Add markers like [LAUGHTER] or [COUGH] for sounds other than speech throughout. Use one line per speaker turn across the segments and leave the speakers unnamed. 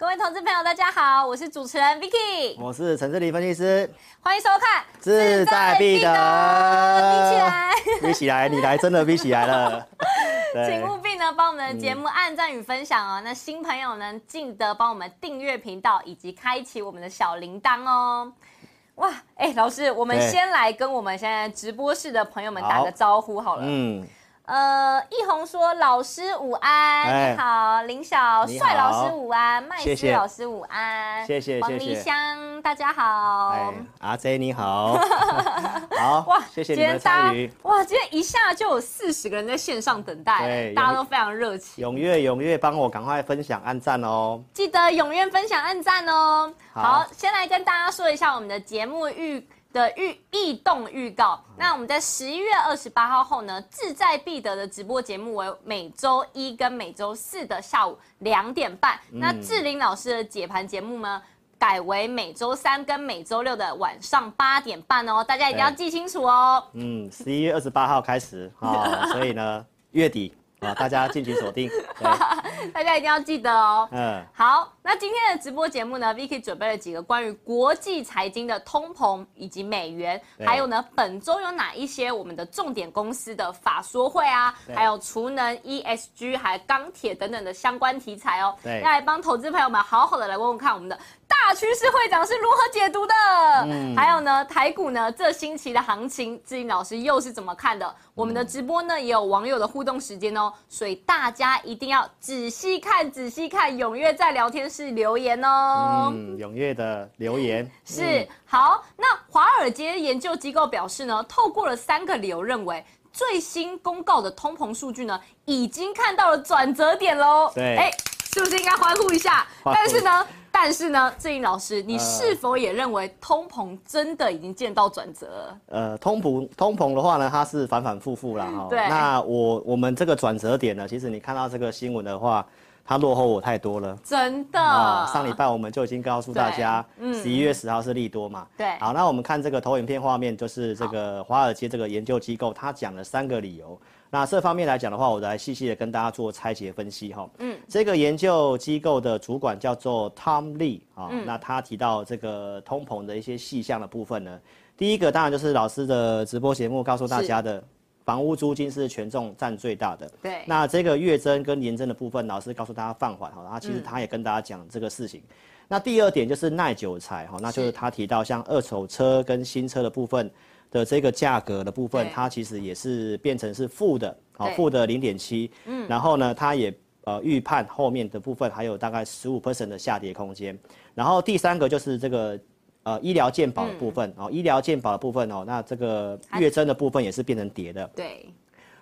各位投资朋友，大家好，我是主持人 Vicky，
我是陈志林分析师，
欢迎收看
志在必得，
比起来，
比起来，你来真的比起来了。[LAUGHS]
请务必呢，帮我们的节目按赞与分享哦。嗯、那新朋友呢，记得帮我们订阅频道以及开启我们的小铃铛哦。哇，哎、欸，老师，我们先来跟我们现在直播室的朋友们打个招呼好了。好嗯。呃，易红说：“老师午安，欸、你好，林小帅老师午安，麦斯老师午安，
谢谢，
黄梨香大家好，
欸、阿 J 你好，[LAUGHS] 好哇，谢谢你们参与，
哇，今天一下就有四十个人在线上等待，大家都非常热情，
踊跃踊跃，帮我赶快分享按赞哦，
记得踊跃分享按赞哦，好，好，先来跟大家说一下我们的节目预。”的预异动预告，那我们在十一月二十八号后呢，志在必得的直播节目为每周一跟每周四的下午两点半。嗯、那志玲老师的解盘节目呢，改为每周三跟每周六的晚上八点半哦，大家一定要记清楚哦。
嗯，十一月二十八号开始啊、哦，[LAUGHS] 所以呢，月底。啊！大家敬请锁定，[LAUGHS]
大家一定要记得哦。嗯，好，那今天的直播节目呢，Vicky 准备了几个关于国际财经的通膨以及美元，对还有呢，本周有哪一些我们的重点公司的法说会啊，对还有储能、ESG 还有钢铁等等的相关题材哦。对，要来帮投资朋友们好好的来问问看我们的。大趋势会长是如何解读的？嗯，还有呢，台股呢，这星期的行情，志颖老师又是怎么看的？嗯、我们的直播呢，也有网友的互动时间哦，所以大家一定要仔细看，仔细看，踊跃在聊天室留言哦。
嗯，踊跃的留言
是、嗯、好。那华尔街研究机构表示呢，透过了三个理由，认为最新公告的通膨数据呢，已经看到了转折点喽。
对，哎，
是不是应该欢呼一下？但是呢？但是呢，志颖老师，你是否也认为通膨真的已经见到转折了？
呃，通膨通膨的话呢，它是反反复复啦 [LAUGHS] 哈。对。那我我们这个转折点呢，其实你看到这个新闻的话，它落后我太多了。
真的。
上礼拜我们就已经告诉大家，十一月十号是利多嘛。
对。
好，那我们看这个投影片画面，就是这个华尔街这个研究机构，他讲了三个理由。那这方面来讲的话，我来细细的跟大家做拆解分析哈。嗯，这个研究机构的主管叫做 Tom Lee 啊，嗯、那他提到这个通膨的一些细项的部分呢，第一个当然就是老师的直播节目告诉大家的，房屋租金是权重占最大的。对。那这个月增跟年增的部分，老师告诉大家放缓哈，然后其实他也跟大家讲这个事情。嗯、那第二点就是耐久材哈，那就是他提到像二手车跟新车的部分。的这个价格的部分，它其实也是变成是负的，好负的零点七，嗯，然后呢，它也呃预判后面的部分还有大概十五 percent 的下跌空间，然后第三个就是这个呃医疗健保的部分，哦、嗯，医疗健保的部分哦，那这个月增的部分也是变成跌的，对，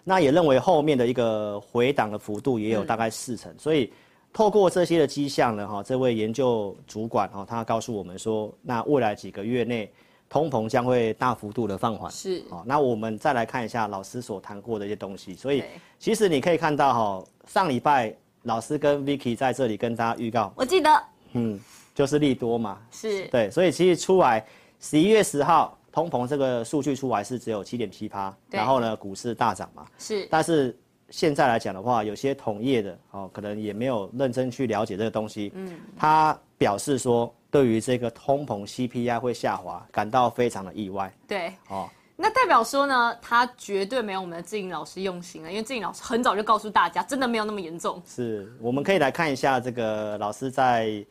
那也认为后面的一个回档的幅度也有大概四成，嗯、所以透过这些的迹象呢，哈，这位研究主管哈，他告诉我们说，那未来几个月内。通膨将会大幅度的放缓，是哦。那我们再来看一下老师所谈过的一些东西。所以，其实你可以看到哈，上礼拜老师跟 Vicky 在这里跟大家预告，
我记得，
嗯，就是利多嘛，
是
对。所以其实出来十一月十号通膨这个数据出来是只有七点七趴，然后呢股市大涨嘛，是。但是现在来讲的话，有些同业的哦，可能也没有认真去了解这个东西，嗯，他表示说。对于这个通膨 CPI 会下滑，感到非常的意外。
对，哦，那代表说呢，他绝对没有我们的志颖老师用心了，因为志颖老师很早就告诉大家，真的没有那么严重。
是，我们可以来看一下这个老师在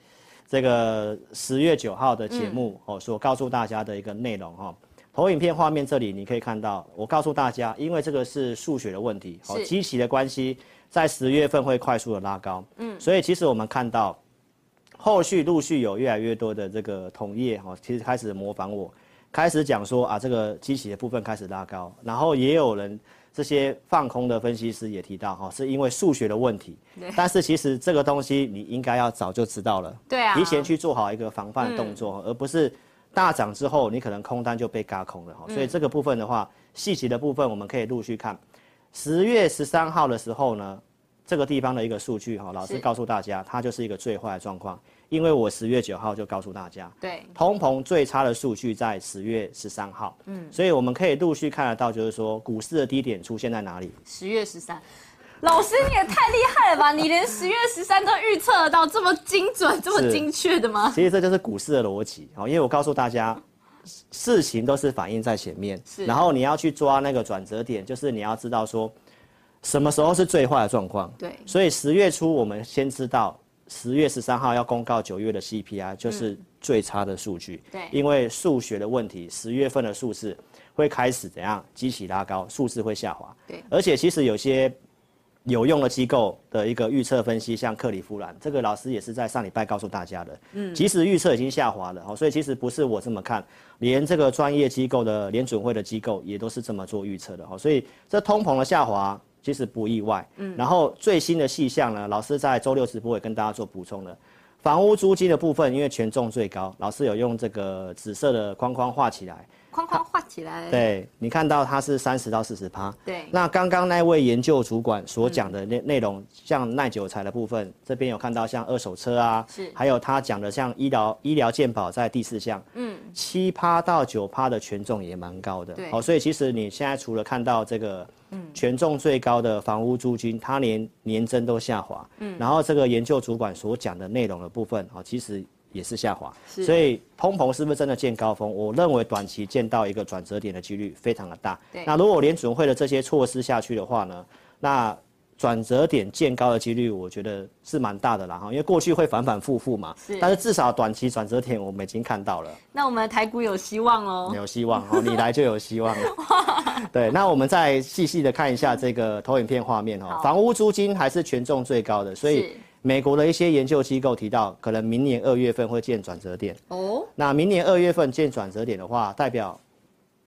这个十月九号的节目、嗯、哦，所告诉大家的一个内容哈、哦。投影片画面这里你可以看到，我告诉大家，因为这个是数学的问题，哦，基期的关系，在十月份会快速的拉高。嗯，所以其实我们看到。后续陆续有越来越多的这个同业哈，其实开始模仿我，开始讲说啊，这个机器的部分开始拉高，然后也有人这些放空的分析师也提到哈，是因为数学的问题。对。但是其实这个东西你应该要早就知道了，对啊，提前去做好一个防范动作，而不是大涨之后你可能空单就被嘎空了哈。所以这个部分的话，细节的部分我们可以陆续看。十月十三号的时候呢。这个地方的一个数据哈，老师告诉大家，它就是一个最坏的状况。因为我十月九号就告诉大家，
对，
通膨最差的数据在十月十三号，嗯，所以我们可以陆续看得到，就是说股市的低点出现在哪里？
十月十三，老师你也太厉害了吧！你连十月十三都预测得到，这么精准、这么精确的吗？
其实这就是股市的逻辑哦，因为我告诉大家，事情都是反映在前面，是，然后你要去抓那个转折点，就是你要知道说，什么时候是最坏的状况，
对，
所以十月初我们先知道。十月十三号要公告九月的 CPI，就是最差的数据。
对，
因为数学的问题，十月份的数字会开始怎样？激起拉高，数字会下滑。
对，
而且其实有些有用的机构的一个预测分析，像克里夫兰，这个老师也是在上礼拜告诉大家的。嗯，即使预测已经下滑了，哦所以其实不是我这么看，连这个专业机构的联准会的机构也都是这么做预测的。哦所以这通膨的下滑。其实不意外，嗯，然后最新的细项呢，老师在周六直播也跟大家做补充了。房屋租金的部分，因为权重最高，老师有用这个紫色的框框画起来。
框框画起来，
对，你看到它是三十到四十趴。
对，
那刚刚那位研究主管所讲的内内容，像耐久材的部分，这边有看到像二手车啊，
是，
还有他讲的像医疗医疗健保在第四项，嗯，七趴到九趴的权重也蛮高的。
对，
好，所以其实你现在除了看到这个，嗯，权重最高的房屋租金，它连年增都下滑，嗯，然后这个研究主管所讲的内容的部分，啊，其实。也是下滑，所以通膨是不是真的见高峰？我认为短期见到一个转折点的几率非常的大。那如果联准会的这些措施下去的话呢？那转折点见高的几率，我觉得是蛮大的啦哈，因为过去会反反复复嘛。是。但是至少短期转折点我们已经看到了。
那我们的台股有希望哦。
有希望哦，[LAUGHS] 你来就有希望了。[LAUGHS] 对，那我们再细细的看一下这个投影片画面哦。房屋租金还是权重最高的，所以。美国的一些研究机构提到，可能明年二月份会见转折点。哦，那明年二月份见转折点的话，代表，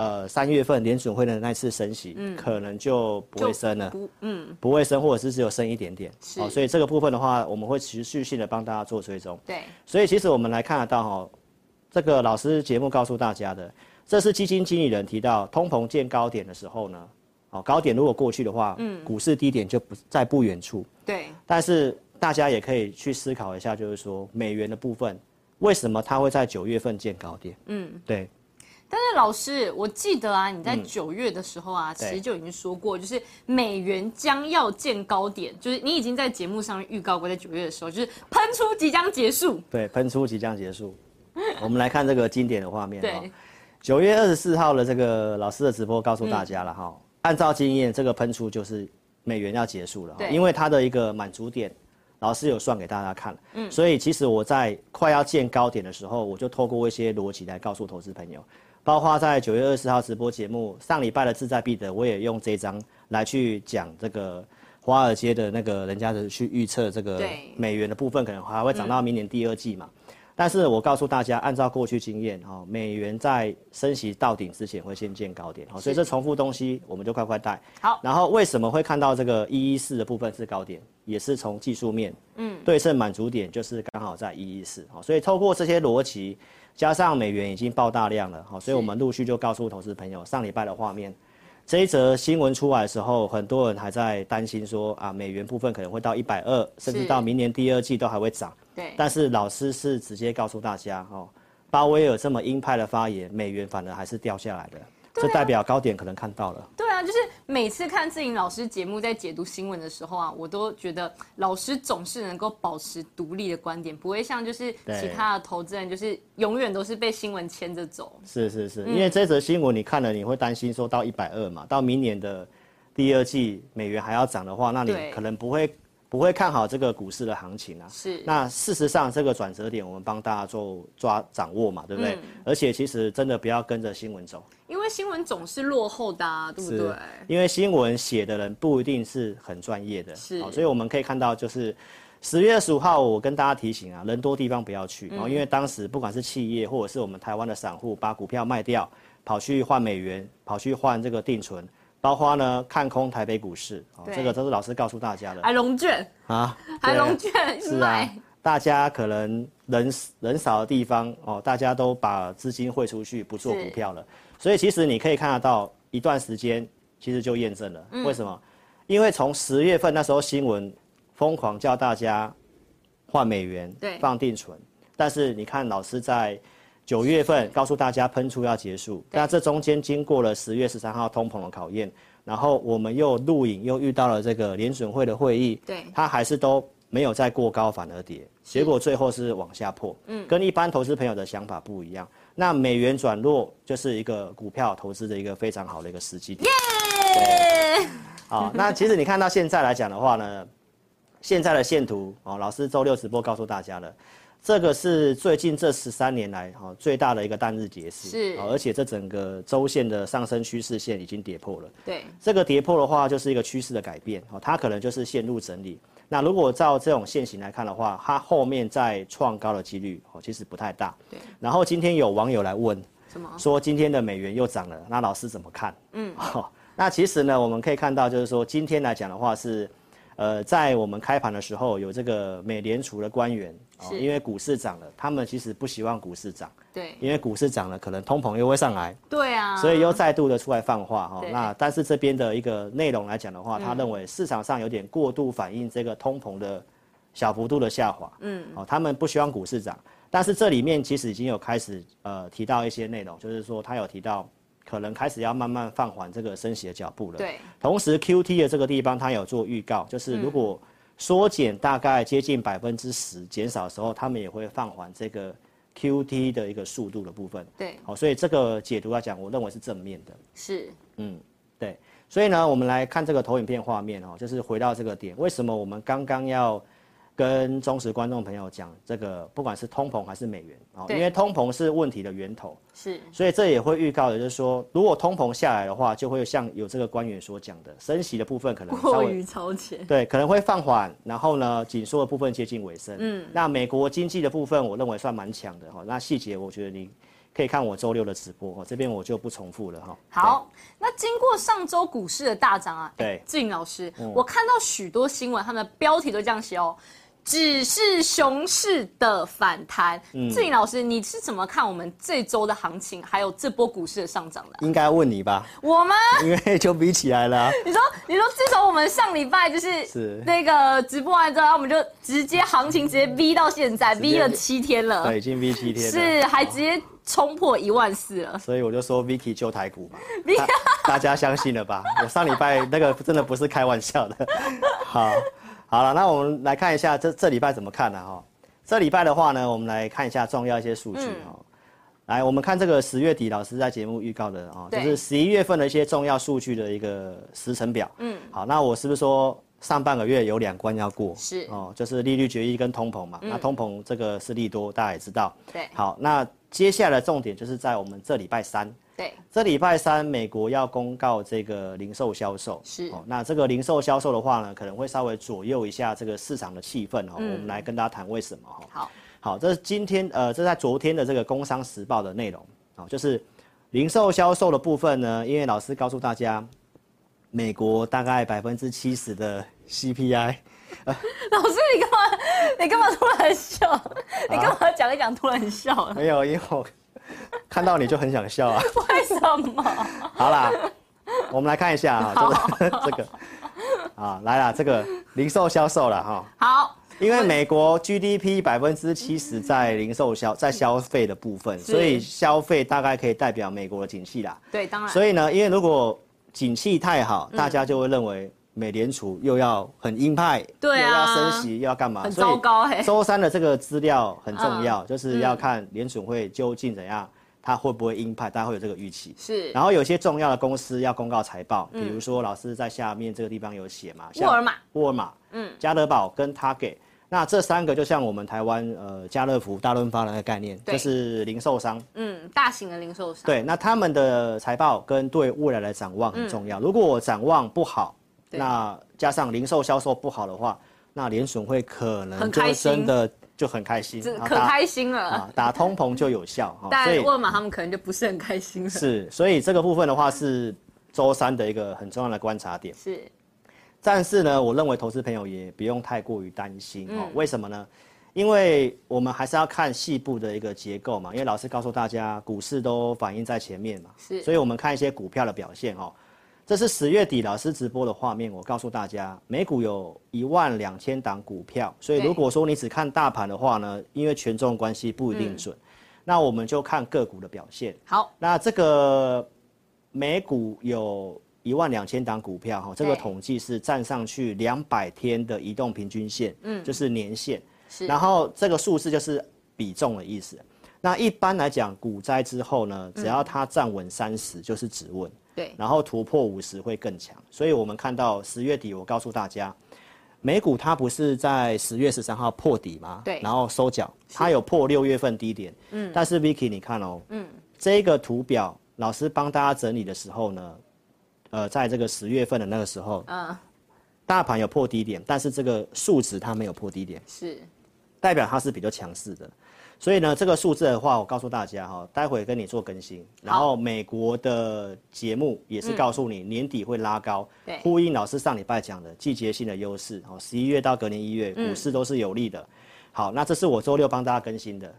呃，三月份联准会的那次升息，嗯，可能就不会升了，不，嗯，不会升，或者是只有升一点点。是，哦，所以这个部分的话，我们会持续性的帮大家做追踪。
对，
所以其实我们来看得到哈，这个老师节目告诉大家的，这是基金经理人提到，通膨见高点的时候呢，哦，高点如果过去的话，嗯，股市低点就不在不远处。
对，
但是。大家也可以去思考一下，就是说美元的部分，为什么它会在九月份见高点？嗯，对。
但是老师，我记得啊，你在九月的时候啊，嗯、其实就已经说过，就是美元将要见高点，就是你已经在节目上面预告过，在九月的时候，就是喷出即将结束。
对，喷出即将结束。[LAUGHS] 我们来看这个经典的画面。对。九月二十四号的这个老师的直播告诉大家了哈、嗯，按照经验，这个喷出就是美元要结束了，因为它的一个满足点。老师有算给大家看，嗯，所以其实我在快要见高点的时候，我就透过一些逻辑来告诉投资朋友，包括在九月二十号直播节目上礼拜的志在必得，我也用这张来去讲这个华尔街的那个人家的去预测这个美元的部分可能还会涨到明年第二季嘛。但是我告诉大家，按照过去经验，哈，美元在升息到顶之前会先见高点，好，所以这重复东西我们就快快带。
好，
然后为什么会看到这个一一四的部分是高点，也是从技术面，嗯，对称满足点就是刚好在一一四，好，所以透过这些逻辑，加上美元已经爆大量了，好，所以我们陆续就告诉投资朋友，上礼拜的画面。这一则新闻出来的时候，很多人还在担心说啊，美元部分可能会到一百二，甚至到明年第二季都还会涨。
对。
但是老师是直接告诉大家，哦，鲍威尔这么鹰派的发言，美元反而还是掉下来的。这代表高点可能看到了。
对啊，就是每次看志颖老师节目在解读新闻的时候啊，我都觉得老师总是能够保持独立的观点，不会像就是其他的投资人，就是永远都是被新闻牵着走。
是是是，因为这则新闻你看了，你会担心说到一百二嘛，到明年的第二季美元还要涨的话，那你可能不会。不会看好这个股市的行情啊。
是。
那事实上，这个转折点我们帮大家做抓掌握嘛，对不对？嗯。而且其实真的不要跟着新闻走，
因为新闻总是落后的啊，对不对？
因为新闻写的人不一定是很专业的。
是。
所以我们可以看到，就是十月二十五号，我跟大家提醒啊，人多地方不要去。然后，因为当时不管是企业或者是我们台湾的散户，把股票卖掉，跑去换美元，跑去换这个定存。包括呢，看空台北股市，哦，这个都是老师告诉大家的。
还龙卷啊，[LAUGHS] 还龙卷
是啊，大家可能人人少的地方哦，大家都把资金汇出去，不做股票了。所以其实你可以看得到，一段时间其实就验证了。嗯。为什么？因为从十月份那时候新闻疯狂叫大家换美元，
对，
放定存。但是你看，老师在九月份告诉大家喷出要结束，那这中间经过了十月十三号通膨的考验，然后我们又录影又遇到了这个联准会的会议，
对，
它还是都没有再过高反而跌，结果最后是往下破，嗯，跟一般投资朋友的想法不一样。那美元转弱就是一个股票投资的一个非常好的一个时机点。耶！好，那其实你看到现在来讲的话呢，现在的线图哦，老师周六直播告诉大家了。这个是最近这十三年来哈最大的一个单日跌势，
是，
而且这整个周线的上升趋势线已经跌破了。
对，
这个跌破的话就是一个趋势的改变，哦，它可能就是陷入整理。那如果照这种线型来看的话，它后面再创高的几率哦其实不太大。
对。
然后今天有网友来问，什么？说今天的美元又涨了，那老师怎么看？嗯，[LAUGHS] 哦，那其实呢，我们可以看到就是说今天来讲的话是。呃，在我们开盘的时候，有这个美联储的官员，哦，因为股市涨了，他们其实不希望股市涨，
对，
因为股市涨了，可能通膨又会上来，
对啊，
所以又再度的出来放话哈。那但是这边的一个内容来讲的话，他认为市场上有点过度反映这个通膨的小幅度的下滑，嗯，哦，他们不希望股市涨，但是这里面其实已经有开始呃提到一些内容，就是说他有提到。可能开始要慢慢放缓这个升息的脚步了。
对。
同时，QT 的这个地方，它有做预告，就是如果缩减大概接近百分之十减少的时候，他们也会放缓这个 QT 的一个速度的部分。
对。
好，所以这个解读来讲，我认为是正面的。
是。
嗯，对。所以呢，我们来看这个投影片画面哦，就是回到这个点，为什么我们刚刚要？跟忠实观众朋友讲，这个不管是通膨还是美元啊，因为通膨是问题的源头，
是，
所以这也会预告的，就是说，如果通膨下来的话，就会像有这个官员所讲的，升息的部分可能
过于超前，
对，可能会放缓，然后呢，紧缩的部分接近尾声。嗯，那美国经济的部分，我认为算蛮强的哈。那细节，我觉得你可以看我周六的直播，这边我就不重复了哈。
好，那经过上周股市的大涨啊，
对，
志颖老师，嗯，我看到许多新闻，他们的标题都这样写哦。只是熊市的反弹，志颖老师，你是怎么看我们这周的行情，还有这波股市的上涨的？
应该问你吧？
我吗？[LAUGHS]
因为就比起来了。
你说，你说，自从我们上礼拜就是是那个直播完之后，然后我们就直接行情直接 V 到现在，V 了七天了。
对，已经 V 七天了。
是，还直接冲破一万四了。
所以我就说，Vicky 救台股嘛，[LAUGHS] 大家相信了吧？我上礼拜那个真的不是开玩笑的。好。好了，那我们来看一下这这礼拜怎么看呢？哈，这礼拜的话呢，我们来看一下重要一些数据哈。来，我们看这个十月底老师在节目预告的啊，就是十一月份的一些重要数据的一个时程表。嗯，好，那我是不是说上半个月有两关要过？
是哦，
就是利率决议跟通膨嘛。那通膨这个是利多，大家也知道。
对。
好，那接下来的重点就是在我们这礼拜三。
对，
这礼拜三美国要公告这个零售销售，
是哦。
那这个零售销售的话呢，可能会稍微左右一下这个市场的气氛哦。嗯、我们来跟大家谈为什么哈。
好，
好，这是今天呃，这在昨天的这个《工商时报》的内容啊，就是零售销售的部分呢，因为老师告诉大家，美国大概百分之七十的 CPI。
呃、[LAUGHS] 老师，你干嘛？你干嘛突然笑？啊、[LAUGHS] 你干嘛讲一讲突然笑？
没有，因为我。看到你就很想笑啊？[LAUGHS]
为什么？
好啦，我们来看一下啊，这个这个啊，来啦，这个零售销售了哈。
好，
因为美国 GDP 百分之七十在零售销在消费的部分，所以消费大概可以代表美国的景气啦。
对，当然。
所以呢，因为如果景气太好，大家就会认为。美联储又要很鹰派，
对啊，
又要升息，又要干嘛？
很糟糕嘿。[LAUGHS]
周三的这个资料很重要，嗯、就是要看联储会究竟怎样，它会不会鹰派，大家会有这个预期。
是。
然后有些重要的公司要公告财报，比如说老师在下面这个地方有写嘛，
沃尔玛、
沃尔玛、嗯，家得宝跟 Target，那这三个就像我们台湾呃家乐福、大润发的那个概念，就是零售商，
嗯，大型的零售商。
对，那他们的财报跟对未来的展望很重要。嗯、如果我展望不好，那加上零售销售不好的话，那联准会可能就真的就很开心，
可开心了啊，
打通膨就有效。
但沃尔玛他们可能就不是很开心了。
是，所以这个部分的话是周三的一个很重要的观察点。
是，
但是呢，我认为投资朋友也不用太过于担心哦。为什么呢？因为我们还是要看细部的一个结构嘛。因为老师告诉大家，股市都反映在前面嘛，是，所以我们看一些股票的表现哦。这是十月底老师直播的画面，我告诉大家，美股有一万两千档股票，所以如果说你只看大盘的话呢，因为权重关系不一定准，嗯、那我们就看个股的表现。
好，
那这个美股有一万两千档股票哈，这个统计是站上去两百天的移动平均线，嗯，就是年线，是，然后这个数字就是比重的意思。那一般来讲，股灾之后呢，只要它站稳三十，就是止稳。
对，
然后突破五十会更强。所以我们看到十月底，我告诉大家，美股它不是在十月十三号破底吗？
对，
然后收脚，它有破六月份低点。嗯，但是 Vicky 你看哦，嗯，这个图表老师帮大家整理的时候呢，呃，在这个十月份的那个时候，嗯，大盘有破低点，但是这个数值它没有破低点，
是，
代表它是比较强势的。所以呢，这个数字的话，我告诉大家哈，待会跟你做更新。然后美国的节目也是告诉你年底会拉高，对，呼应老师上礼拜讲的季节性的优势。哦，十一月到隔年一月，股市都是有利的。好，那这是我周六帮大家更新的，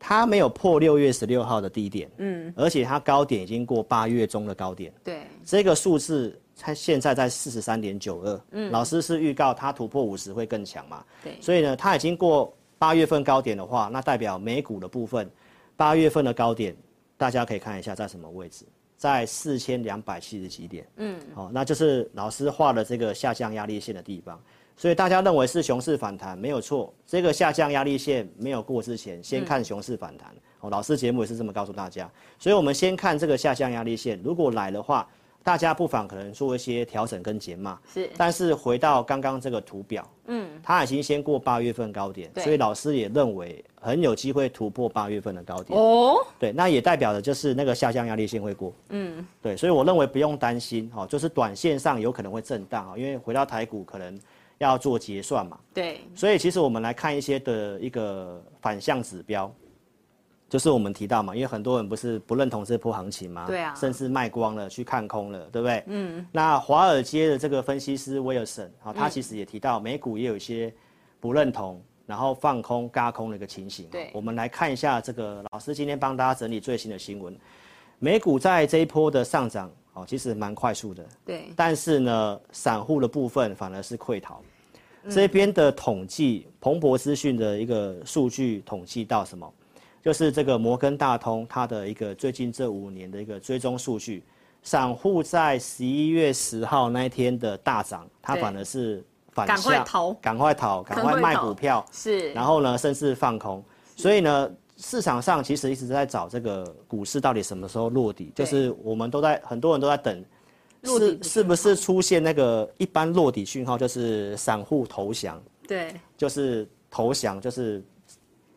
它没有破六月十六号的低点，嗯，而且它高点已经过八月中的高点，
对，
这个数字它现在在四十三点九二，嗯，老师是预告它突破五十会更强嘛，
对，
所以呢，它已经过。八月份高点的话，那代表美股的部分，八月份的高点，大家可以看一下在什么位置，在四千两百七十几点。嗯，好，那就是老师画的这个下降压力线的地方。所以大家认为是熊市反弹没有错，这个下降压力线没有过之前，先看熊市反弹。哦，老师节目也是这么告诉大家。所以我们先看这个下降压力线，如果来的话。大家不妨可能做一些调整跟减码，
是。
但是回到刚刚这个图表，嗯，它已经先过八月份高点，所以老师也认为很有机会突破八月份的高点。哦，对，那也代表的就是那个下降压力线会过，嗯，对，所以我认为不用担心，哈，就是短线上有可能会震荡啊，因为回到台股可能要做结算嘛，
对，
所以其实我们来看一些的一个反向指标。就是我们提到嘛，因为很多人不是不认同这波行情嘛，
对啊，
甚至卖光了去看空了，对不对？嗯。那华尔街的这个分析师威尔森啊，他其实也提到美股也有一些不认同，然后放空、嘎空的一个情形。
对。
我们来看一下这个老师今天帮大家整理最新的新闻，美股在这一波的上涨哦，其实蛮快速的。
对。
但是呢，散户的部分反而是溃逃。这边的统计，彭博资讯的一个数据统计到什么？就是这个摩根大通，它的一个最近这五年的一个追踪数据，散户在十一月十号那一天的大涨，它反而是反向，赶快逃，赶快逃，赶快卖股票，
是，
然后呢，甚至放空，所以呢，市场上其实一直在找这个股市到底什么时候落底，就是我们都在很多人都在等，是是不是出现那个一般落底讯号，就是散户投降，
对，
就是投降，就是。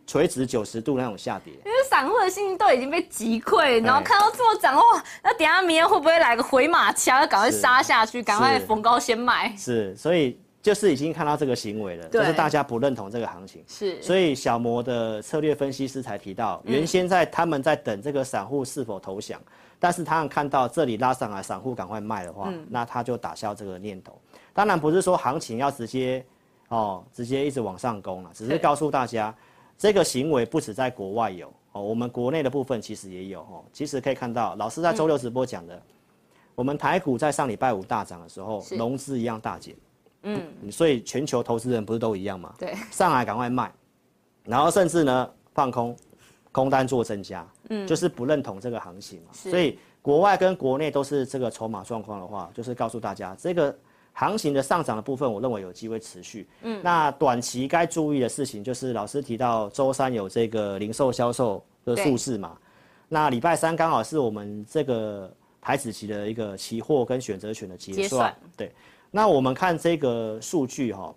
垂直九十度那种下跌，
因为散户的心情都已经被击溃，然后看到这么涨哇，那等下明天会不会来个回马枪，要赶快杀下去，赶快逢高先卖？
是，所以就是已经看到这个行为了，就是大家不认同这个行情。
是，所
以小摩的策略分析师才提到，原先在他们在等这个散户是否投降，但是他们看到这里拉上来，散户赶快卖的话，那他就打消这个念头。当然不是说行情要直接哦，直接一直往上攻了，只是告诉大家。这个行为不止在国外有哦，我们国内的部分其实也有哦。其实可以看到，老师在周六直播讲的，嗯、我们台股在上礼拜五大涨的时候，融资一样大减。嗯，所以全球投资人不是都一样吗？
对，
上来赶快卖，然后甚至呢放空，空单做增加，嗯，就是不认同这个行情嘛。所以国外跟国内都是这个筹码状况的话，就是告诉大家这个。行情的上涨的部分，我认为有机会持续。嗯，那短期该注意的事情就是，老师提到周三有这个零售销售的数字嘛。那礼拜三刚好是我们这个台子期的一个期货跟选择权的结算。结算。对。那我们看这个数据哈，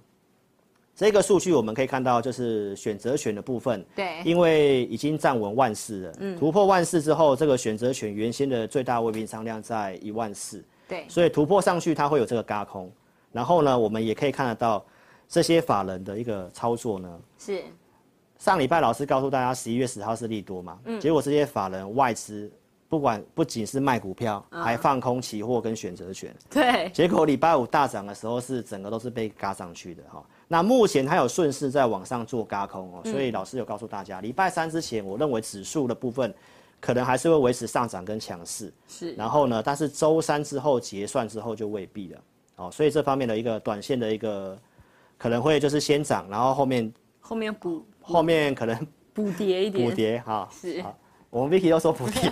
这个数据我们可以看到就是选择权的部分。
对。
因为已经站稳万四了。嗯。突破万四之后，这个选择权原先的最大未平仓量在一万四。
对，
所以突破上去，它会有这个轧空，然后呢，我们也可以看得到这些法人的一个操作呢。
是，
上礼拜老师告诉大家，十一月十号是利多嘛，嗯，结果这些法人外资不管不仅是卖股票，嗯、还放空期货跟选择权。
对，
结果礼拜五大涨的时候，是整个都是被嘎上去的哈。那目前它有顺势在往上做轧空哦，所以老师有告诉大家，礼拜三之前，我认为指数的部分。可能还是会维持上涨跟强势。
是。
然后呢，但是周三之后结算之后就未必了。哦，所以这方面的一个短线的一个可能会就是先涨，然后后面
后面补，
后面可能
补跌一点。
补跌哈。
是。
我们 Vicky 都说补跌，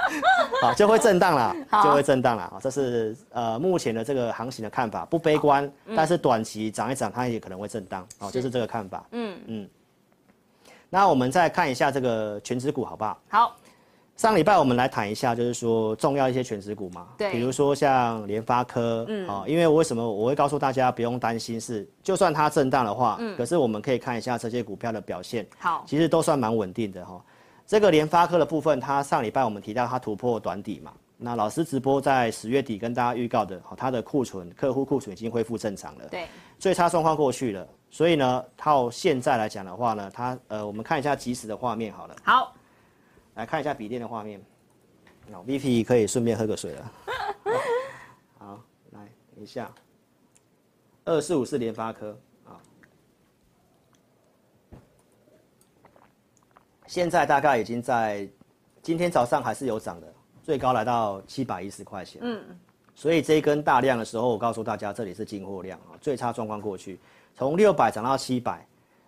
[LAUGHS] 好就会震荡了，就会震荡了啊！这是呃目前的这个行情的看法，不悲观，嗯、但是短期涨一涨它也可能会震荡，哦，就是这个看法。嗯嗯。那我们再看一下这个权值股好不好？
好。
上礼拜我们来谈一下，就是说重要一些全职股嘛，对，比如说像联发科，嗯，啊，因为我为什么我会告诉大家不用担心是，就算它震荡的话，嗯，可是我们可以看一下这些股票的表现，好，其实都算蛮稳定的哈。这个联发科的部分，它上礼拜我们提到它突破短底嘛，那老师直播在十月底跟大家预告的，它的库存客户库存已经恢复正常了，对，最差状况过去了，所以呢，到现在来讲的话呢，它呃，我们看一下即时的画面好了，
好，
来看一下笔电的画面，那 VP 可以顺便喝个水了，好，好，来等一下，二四五是联发科。现在大概已经在今天早上还是有涨的，最高来到七百一十块钱。嗯，所以这一根大量的时候，我告诉大家这里是进货量啊，最差状况过去，从六百涨到七百，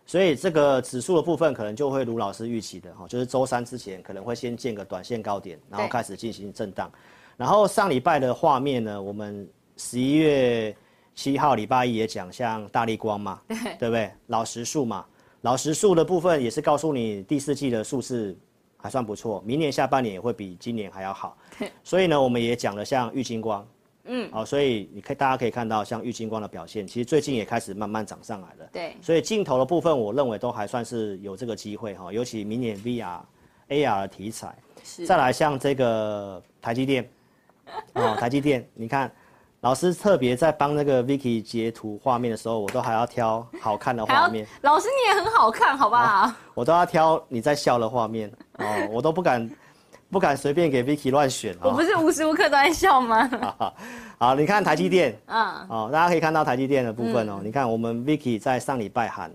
所以这个指数的部分可能就会如老师预期的哈，就是周三之前可能会先见个短线高点，然后开始进行震荡。然后上礼拜的画面呢，我们十一月七号礼拜一也讲，像大立光嘛，[LAUGHS] 对，对不对？老实数嘛。老实数的部分也是告诉你第四季的数字还算不错，明年下半年也会比今年还要好。所以呢，我们也讲了像玉金光，嗯，好，所以你可以大家可以看到像玉金光的表现，其实最近也开始慢慢涨上来了。对，所以镜头的部分，我认为都还算是有这个机会哈，尤其明年 VR、AR 的题材。是。再来像这个台积电，哦，台积电，你看。老师特别在帮那个 Vicky 截图画面的时候，我都还要挑好看的画面。
老师你也很好看，好不好？
我都要挑你在笑的画面哦，我都不敢不敢随便给 Vicky 乱选。
我不是无时无刻都在笑吗？
好，[LAUGHS] 好，你看台积电，嗯，哦，大家可以看到台积电的部分哦。嗯、你看我们 Vicky 在上礼拜喊，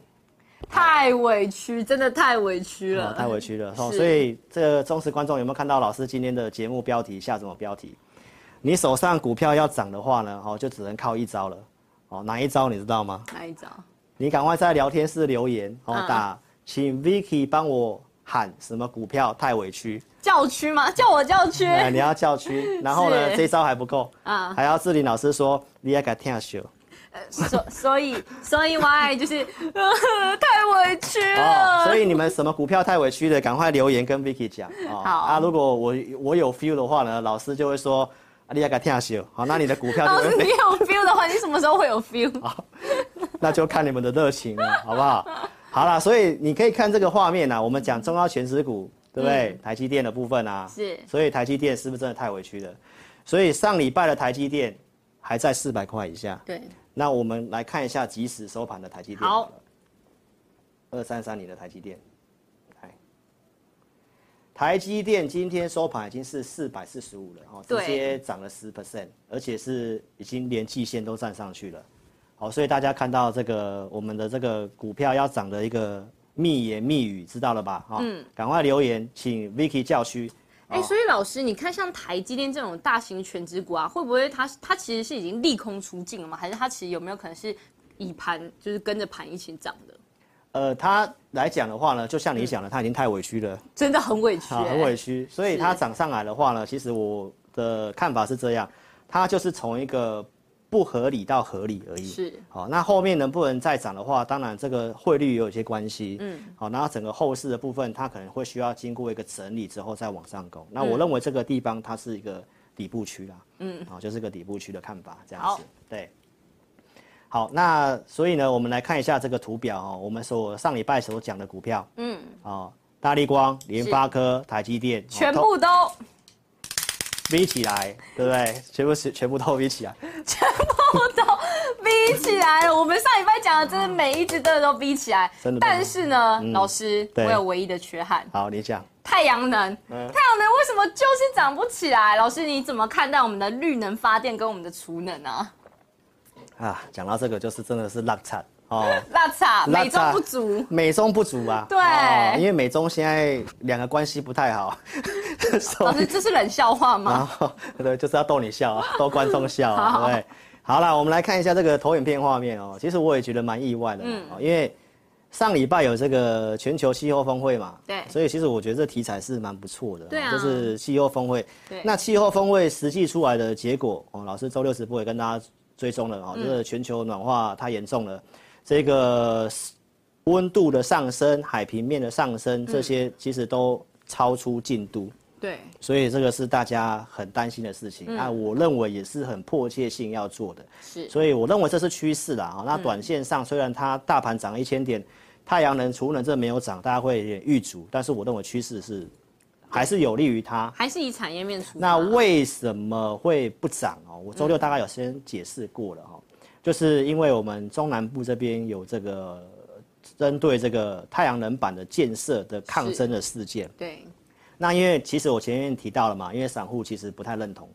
太委屈，真的太委屈了，
哦、太委屈了。哦所以这个忠实观众有没有看到老师今天的节目标题下什么标题？你手上股票要涨的话呢，哦，就只能靠一招了，哦，哪一招你知道吗？
哪一招？
你赶快在聊天室留言，哦，打，请 Vicky 帮我喊什么股票太委屈？
叫屈吗？叫我叫屈？
哎你要叫屈，[LAUGHS] 然后呢，这一招还不够，啊，还要志玲老师说你也该听下去。
所所以所以 why 就是 [LAUGHS] 太委屈了。
所以你们什么股票太委屈的，赶快留言跟 Vicky 讲。好啊，如果我我有 feel 的话呢，老师就会说。啊，你要给听下去好，那你的股票就会。
你有 feel 的话，你什么时候会有 feel？好，
那就看你们的热情了，好不好？好了，所以你可以看这个画面啊，我们讲中央权值股，对不对？嗯、台积电的部分啊，是。所以台积电是不是真的太委屈了？所以上礼拜的台积电还在四百块以下。对。那我们来看一下即时收盘的台积电好。好。二三三零的台积电。台积电今天收盘已经是四百四十五了，哈，直接涨了十 percent，而且是已经连季线都站上去了，好，所以大家看到这个我们的这个股票要涨的一个密言密语，知道了吧？哈，嗯，赶快留言，请 Vicky 教区。
哎，所以老师，你看像台积电这种大型全职股啊，会不会它它其实是已经利空出尽了吗？还是它其实有没有可能是以盘就是跟着盘一起涨的？
呃，它来讲的话呢，就像你讲的，它已经太委屈了，[LAUGHS]
真的很委屈，
很委屈。所以它涨上来的话呢，其实我的看法是这样，它就是从一个不合理到合理而已。是，好，那后面能不能再涨的话，当然这个汇率也有一些关系。嗯，好，然后整个后市的部分，它可能会需要经过一个整理之后再往上攻。那我认为这个地方它是一个底部区啦。嗯，好，就是个底部区的看法，这样子。对。好，那所以呢，我们来看一下这个图表哦。我们所上礼拜所讲的股票，嗯，哦，大力光、联发科、台积电，
全部都
V 起来，对不对？全部是全部都 V 起来，
全部都 V 起来了。我们上礼拜讲的，真的每一只都都 V 起来，真的。但是呢，老师，我有唯一的缺憾。
好，你讲。
太阳能，太阳能为什么就是涨不起来？老师，你怎么看待我们的绿能发电跟我们的储能呢？
啊，讲到这个就是真的是烂惨
哦，[LAUGHS] 拉差美中不足，
美中不足啊。
对、
哦，因为美中现在两个关系不太好。[LAUGHS]
老师，这是冷笑话吗？[LAUGHS]
对，就是要逗你笑啊，逗观众笑啊，对。好了，我们来看一下这个投影片画面哦。其实我也觉得蛮意外的，嗯，因为上礼拜有这个全球气候峰会嘛，
对，
所以其实我觉得这题材是蛮不错的，
对啊，
就是气候峰会。对，那气候峰会实际出来的结果哦，老师周六直播也跟大家追踪了哦，就是全球暖化太严重了，这个温度的上升、海平面的上升，这些其实都超出进度。
对，
所以这个是大家很担心的事情、嗯、啊，我认为也是很迫切性要做的。
是，
所以我认为这是趋势啦。啊，那短线上虽然它大盘涨了一千点，太阳能、储能这没有涨，大家会有点预筑，但是我认为趋势是还是有利于它，
还是以产业面出。
那为什么会不涨哦？我周六大概有先解释过了哈、嗯，就是因为我们中南部这边有这个针对这个太阳能板的建设的抗争的事件。
对。
那因为其实我前面提到了嘛，因为散户其实不太认同，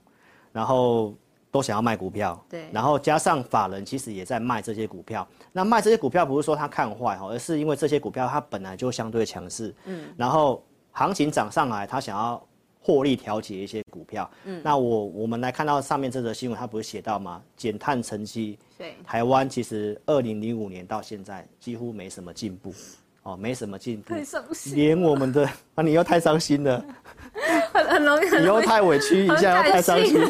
然后都想要卖股票，
对，
然后加上法人其实也在卖这些股票。那卖这些股票不是说他看坏哈，而是因为这些股票它本来就相对强势，嗯，然后行情涨上来，他想要获利调节一些股票，嗯，那我我们来看到上面这则新闻，它不是写到吗？减碳成绩，
对，
台湾其实二零零五年到现在几乎没什么进步。哦，没什么进步，
太伤心，
连我们的 [LAUGHS] 啊，你又太伤心了，[LAUGHS]
很很容易，
你又太委屈，一下又太伤心，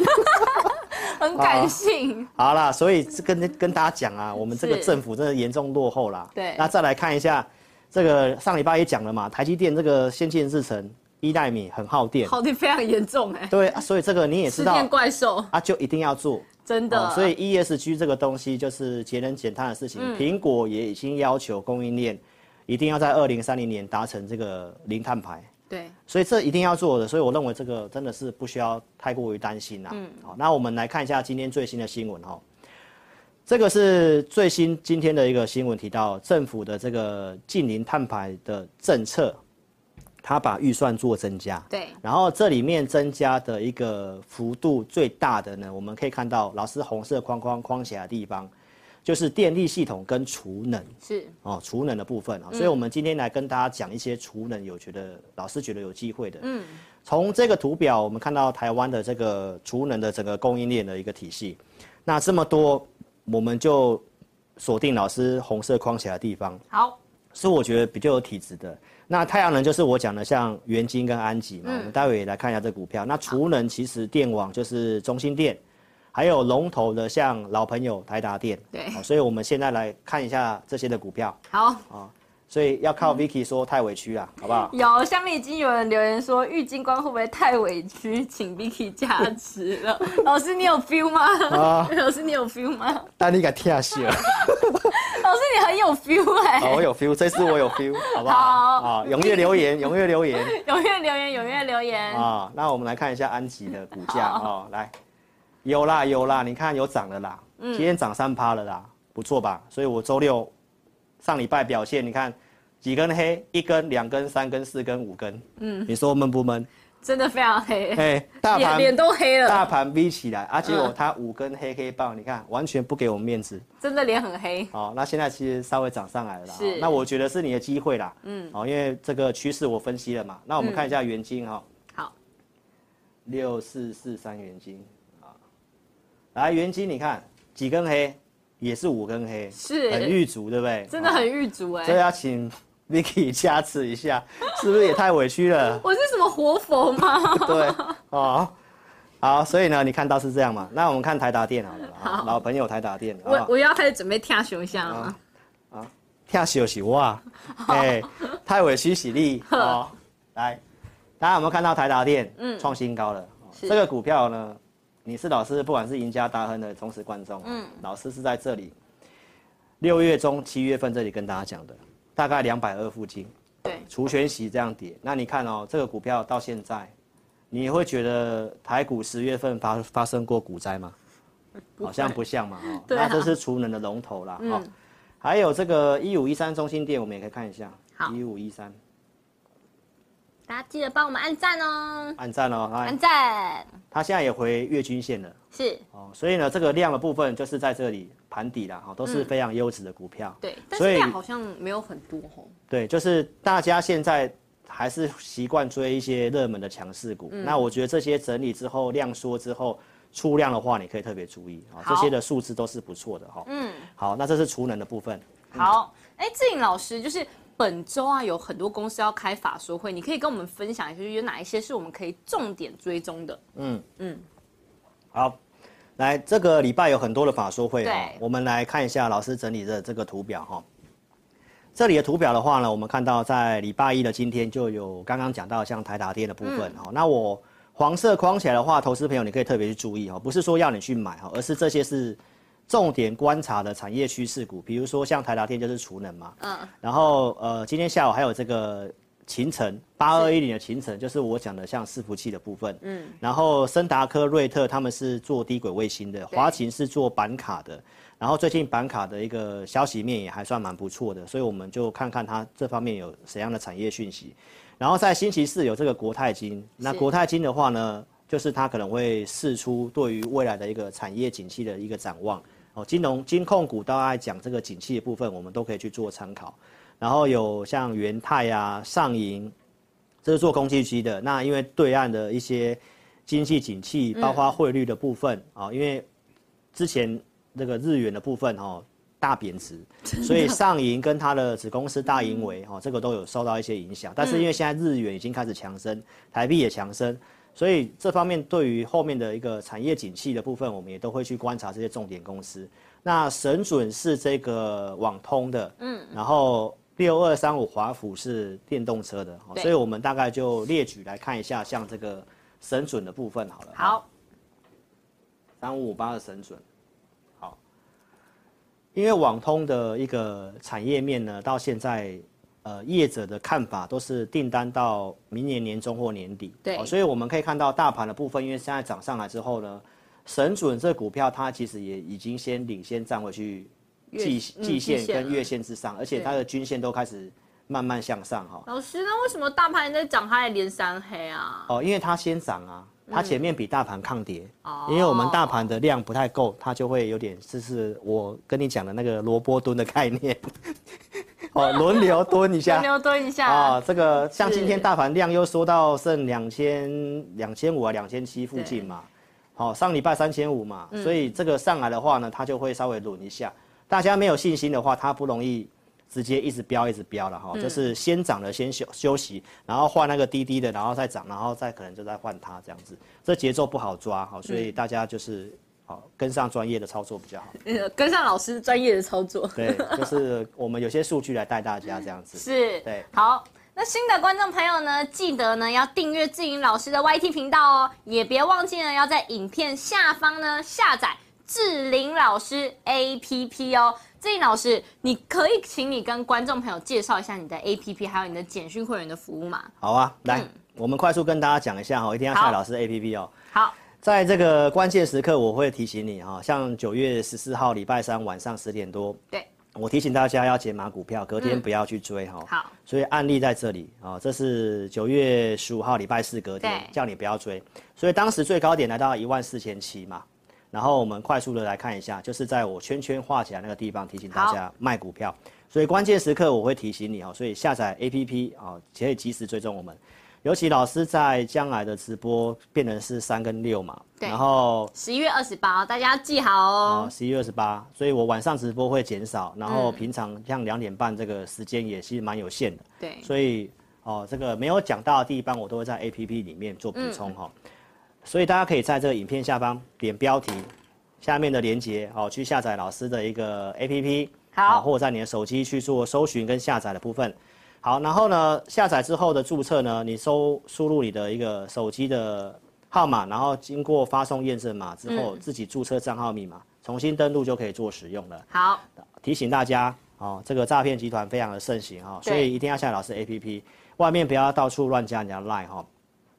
很感性。[LAUGHS]
好啦，所以跟跟大家讲啊，我们这个政府真的严重落后啦。
对，
那再来看一下这个上礼拜也讲了嘛，台积电这个先进制程一奈米很耗电，
耗电非常严重哎。
对啊，所以这个你也知道，
怪兽
啊，就一定要做，
真的。
所以 ESG 这个东西就是节能减碳的事情，苹果也已经要求供应链。一定要在二零三零年达成这个零碳排，
对，
所以这一定要做的，所以我认为这个真的是不需要太过于担心啦。嗯，好，那我们来看一下今天最新的新闻哈，这个是最新今天的一个新闻，提到政府的这个近零碳排的政策，他把预算做增加，
对，
然后这里面增加的一个幅度最大的呢，我们可以看到老师红色框框框起来的地方。就是电力系统跟储能
是
哦，储能的部分啊、嗯，所以我们今天来跟大家讲一些储能有觉得老师觉得有机会的。嗯，从这个图表我们看到台湾的这个储能的整个供应链的一个体系，那这么多我们就锁定老师红色框起来的地方。
好，
是我觉得比较有体质的。那太阳能就是我讲的像元晶跟安吉嘛、嗯，我们待会也来看一下这股票。那储能其实电网就是中心电。还有龙头的，像老朋友台达电，
对，
所以我们现在来看一下这些的股票。
好
啊，所以要靠 Vicky 说太委屈了，好不好？
有，下面已经有人留言说，玉金光会不会太委屈，请 Vicky 加持了。[LAUGHS] 老师，你有 feel 吗？啊，老师，你有 feel 吗？
但你敢听下了。[LAUGHS]
老师，你很有 feel 哎、欸。
我有 feel，这次我有 feel，好不好？好啊，踊跃留言，踊跃留言，[LAUGHS]
踊跃留言，踊跃留言。
啊，那我们来看一下安吉的股价啊，来。有啦有啦，你看有涨了啦，今天涨三趴了啦，不错吧？所以我周六上礼拜表现，你看几根黑，一根、两根、三根、四根、五根，嗯，你说闷不闷？
真的非常黑，
嘿，大盘
脸都黑了，
大盘 V 起来，而且我它五根黑黑棒，你看完全不给我们面子，
真的脸很黑。
哦，那现在其实稍微涨上来了啦，
是，
那我觉得是你的机会啦，嗯，哦，因为这个趋势我分析了嘛，那我们看一下元金哈，
好，
六四四三元金啊。来，元金，你看几根黑，也是五根黑，
是。
很玉足，对不对？
真的很玉足哎。
所以要请 Vicky 加持一下，是不是也太委屈了？[LAUGHS]
我是什么活佛吗？[LAUGHS]
对，哦，好，所以呢，你看到是这样嘛？那我们看台达电好了，好，老朋友台达电。
我我要开始准备跳熊一下了吗？
啊，跳熊是哇，[LAUGHS] 哎，太委屈喜力哦。来，大家有没有看到台达电？嗯，创新高了。这个股票呢？你是老师，不管是赢家大亨的忠实观众，嗯，老师是在这里，六月中七月份这里跟大家讲的，大概两百二附近，
对，除
权息这样跌，那你看哦，这个股票到现在，你会觉得台股十月份发发生过股灾吗？好像不像嘛，哦，[LAUGHS] 那这是储能的龙头啦，哈，还有这个一五一三中心店，我们也可以看一下，好，一五一三。
大家记得帮我们按赞哦！
按赞哦！
按赞。
它现在也回月均线了。
是。
哦，所以呢，这个量的部分就是在这里盘底啦，哈，都是非常优质的股票。
嗯、对，但是量好像没有很多哦。
对，就是大家现在还是习惯追一些热门的强势股。嗯、那我觉得这些整理之后量缩之后出量的话，你可以特别注意啊，这些的数字都是不错的哈。嗯，好，那这是储能的部分。
好，哎、嗯，志颖老师就是。本周啊，有很多公司要开法说会，你可以跟我们分享一下，就是有哪一些是我们可以重点追踪的？嗯嗯，
好，来这个礼拜有很多的法说会啊，我们来看一下老师整理的这个图表哈。这里的图表的话呢，我们看到在礼拜一的今天就有刚刚讲到像台达电的部分哈。嗯、那我黄色框起来的话，投资朋友你可以特别去注意哈，不是说要你去买哈，而是这些是。重点观察的产业趋势股，比如说像台达电就是储能嘛，嗯，然后呃今天下午还有这个勤诚八二一零的勤诚，就是我讲的像伺服器的部分，嗯，然后森达科、瑞特他们是做低轨卫星的，华勤是做板卡的，然后最近板卡的一个消息面也还算蛮不错的，所以我们就看看它这方面有怎样的产业讯息，然后在星期四有这个国泰金，那国泰金的话呢，就是它可能会释出对于未来的一个产业景气的一个展望。哦，金融金控股大概讲这个景气的部分，我们都可以去做参考。然后有像元泰啊、上银，这是做空气机的。那因为对岸的一些经济景气，包括汇率的部分啊、嗯，因为之前这个日元的部分哦大贬值，所以上银跟它的子公司大银维哦这个都有受到一些影响。但是因为现在日元已经开始强升，台币也强升。所以这方面对于后面的一个产业景气的部分，我们也都会去观察这些重点公司。那神准是这个网通的，嗯，然后六二三五华府是电动车的，所以我们大概就列举来看一下，像这个神准的部分好了。
好，
三五五八的神准，好，因为网通的一个产业面呢，到现在。呃，业者的看法都是订单到明年年中或年底。
对，
哦，所以我们可以看到大盘的部分，因为现在涨上来之后呢，神准这股票它其实也已经先领先站回去季季线跟月线之上，而且它的均线都开始慢慢向上哈。
老师，那为什么大盘在涨，它还连三黑啊？
哦，因为它先涨啊，它前面比大盘抗跌。哦、嗯。因为我们大盘的量不太够，它就会有点，就是我跟你讲的那个萝卜蹲的概念。[LAUGHS] 哦，轮流蹲一下，轮
流蹲一下
啊！这个像今天大盘量又缩到剩两千两千五啊，两千七附近嘛。好，上礼拜三千五嘛，所以这个上来的话呢，它就会稍微轮一下。大家没有信心的话，它不容易直接一直飙一直飙了哈。就是先涨了先休休息，然后换那个低低的，然后再涨，然后再可能就再换它这样子。这节奏不好抓哈，所以大家就是。好，跟上专业的操作比较好。[LAUGHS]
跟上老师专业的操作。
对，就是我们有些数据来带大家这样子。
是。
对。
好，那新的观众朋友呢，记得呢要订阅志颖老师的 YT 频道哦，也别忘记了要在影片下方呢下载志玲老师 APP 哦。志玲老师，你可以请你跟观众朋友介绍一下你的 APP，还有你的简讯会员的服务吗？
好啊，来，嗯、我们快速跟大家讲一下哦，一定要下载老师 APP 哦。
好。
在这个关键时刻，我会提醒你哈，像九月十四号礼拜三晚上十点多，
对，
我提醒大家要解码股票，隔天不要去追哈、嗯。好，所以案例在这里啊，这是九月十五号礼拜四隔天，叫你不要追。所以当时最高点来到一万四千七嘛，然后我们快速的来看一下，就是在我圈圈画起来那个地方提醒大家卖股票。所以关键时刻我会提醒你哦，所以下载 APP 啊，可以及时追踪我们。尤其老师在将来的直播变成是三跟六嘛，
对，
然后
十一月二十八，大家记好哦。
十一月二十八，所以我晚上直播会减少，然后平常像两点半这个时间也是蛮有限的。
对，
所以哦，这个没有讲到的地方，我都会在 APP 里面做补充哈、嗯。所以大家可以在这个影片下方点标题下面的链接哦，去下载老师的一个 APP，好，或者在你的手机去做搜寻跟下载的部分。好，然后呢，下载之后的注册呢，你搜输入你的一个手机的号码，然后经过发送验证码之后，自己注册账号密码，重新登录就可以做使用了。
好，
提醒大家哦，这个诈骗集团非常的盛行哈，所以一定要下载老师 APP，外面不要到处乱加人家 line 哈。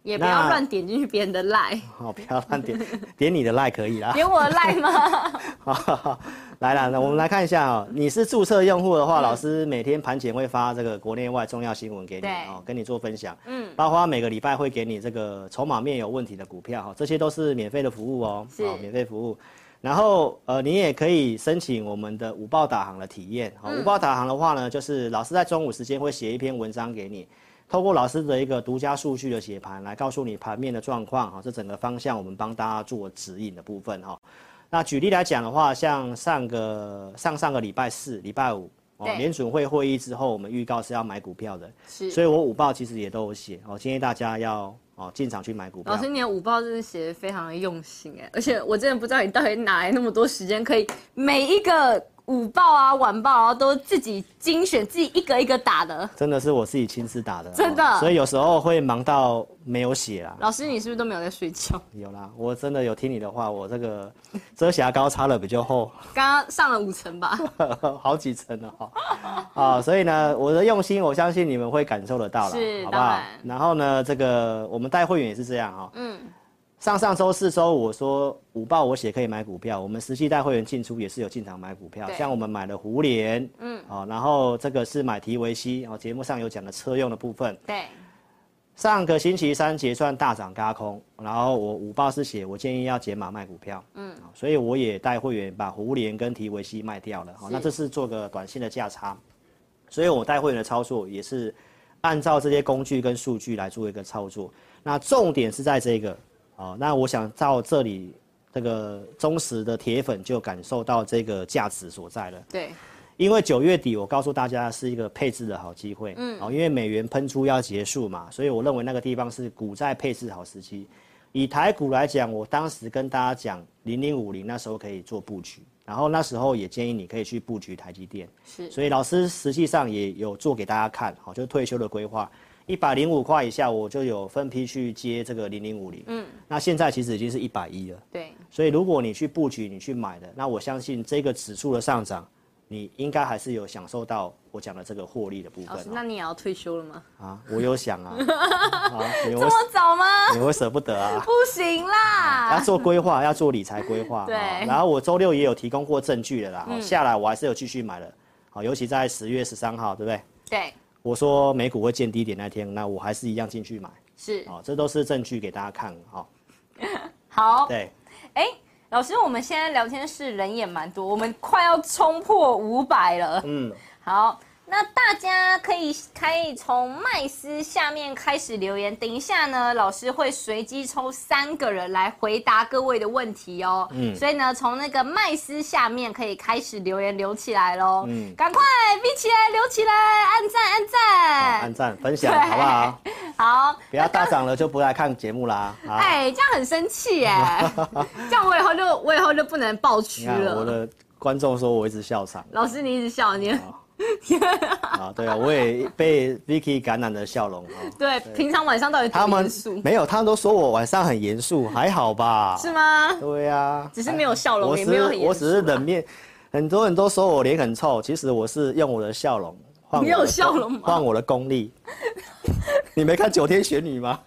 也不要乱点进去别人的 line [LAUGHS]
哦，不要乱点，[LAUGHS] 点你的 line 可以啦。
点我的 line 吗？[LAUGHS]
好，来了，那我们来看一下哦。你是注册用户的话，嗯，老师每天盘前会发这个国内外重要新闻给你哦，跟你做分享。嗯，包括每个礼拜会给你这个筹码面有问题的股票哈，这些都是免费的服务哦。是，免费服务。然后呃，你也可以申请我们的午报导航的体验。好，午报导航的话呢，就是老师在中午时间会写一篇文章给你，透过老师的一个独家数据的写盘来告诉你盘面的状况。哈，这整个方向我们帮大家做指引的部分。哈，那举例来讲的话，像上个上上个礼拜四、礼拜五。哦，联准会会议之后，我们预告是要买股票的，是，所以我五报其实也都有写，哦，建议大家要哦进场去买股票。
老师，你的五报真是写的非常的用心哎，而且我真的不知道你到底哪来那么多时间，可以每一个。午报啊，晚报啊，都自己精选，自己一个一个打的。
真的是我自己亲自打的，
真的、哦。
所以有时候会忙到没有写啦。
老师，你是不是都没有在睡觉？
有啦，我真的有听你的话，我这个遮瑕膏擦的比较厚。
刚刚上了五层吧？[LAUGHS]
好几层了哈。啊，所以呢，我的用心，我相信你们会感受得到了，是，好不好？然后呢，这个我们带会员也是这样哈。嗯。上上周四周五我说五报我写可以买股票，我们实际带会员进出也是有进场买股票，像我们买了胡连，嗯，哦，然后这个是买提维西，哦，节目上有讲的车用的部分，对，上个星期三结算大涨轧空，然后我五报是写我建议要解码卖股票，嗯，所以我也带会员把胡连跟提维西卖掉了，好，那这是做个短线的价差，所以我带会员的操作也是按照这些工具跟数据来做一个操作，那重点是在这个。哦，那我想到这里，这个忠实的铁粉就感受到这个价值所在了。对，因为九月底我告诉大家是一个配置的好机会。嗯，哦，因为美元喷出要结束嘛，所以我认为那个地方是股债配置好时期。以台股来讲，我当时跟大家讲零零五零那时候可以做布局，然后那时候也建议你可以去布局台积电。是，所以老师实际上也有做给大家看，好，就是退休的规划。一百零五块以下，我就有分批去接这个零零五零。嗯，那现在其实已经是一百一了。对，所以如果你去布局，你去买的，那我相信这个指数的上涨，你应该还是有享受到我讲的这个获利的部分。老师，
那你也要退休了吗？
啊，我有想啊。[LAUGHS]
啊，这么早吗？
你会舍不得啊？
不行啦，
要做规划，要做理财规划。对。然后我周六也有提供过证据的啦，下来我还是有继续买的。好，尤其在十月十三号，对不对？对。我说美股会见低点那天，那我还是一样进去买。是，哦，这都是证据给大家看，哈。[LAUGHS]
好。对。哎，老师，我们现在聊天室人也蛮多，我们快要冲破五百了。嗯。好。那大家可以可以从麦斯下面开始留言，等一下呢，老师会随机抽三个人来回答各位的问题哦。嗯，所以呢，从那个麦斯下面可以开始留言留起来喽。嗯，赶快闭起来，留起来，按赞按赞，
按赞分享好不好？[LAUGHS]
好，
不要大涨了就不来看节目啦。
哎，这样很生气哎，[LAUGHS] 这样我以后就我以后就不能爆区了。
我的观众说我一直笑场，
老师你一直笑你。[LAUGHS]
啊，对啊，我也被 Vicky 感染的笑容。
对，平常晚上到底他们
没有，他们都说我晚上很严肃，还好吧？
是吗？
对呀，
只是没有笑容，
我
也没有很严肃。
我只是冷面，很多人都说我脸很臭，其实我是用我的笑容换。
你有笑容吗？
换我的功力。[LAUGHS] 你没看九天玄女吗？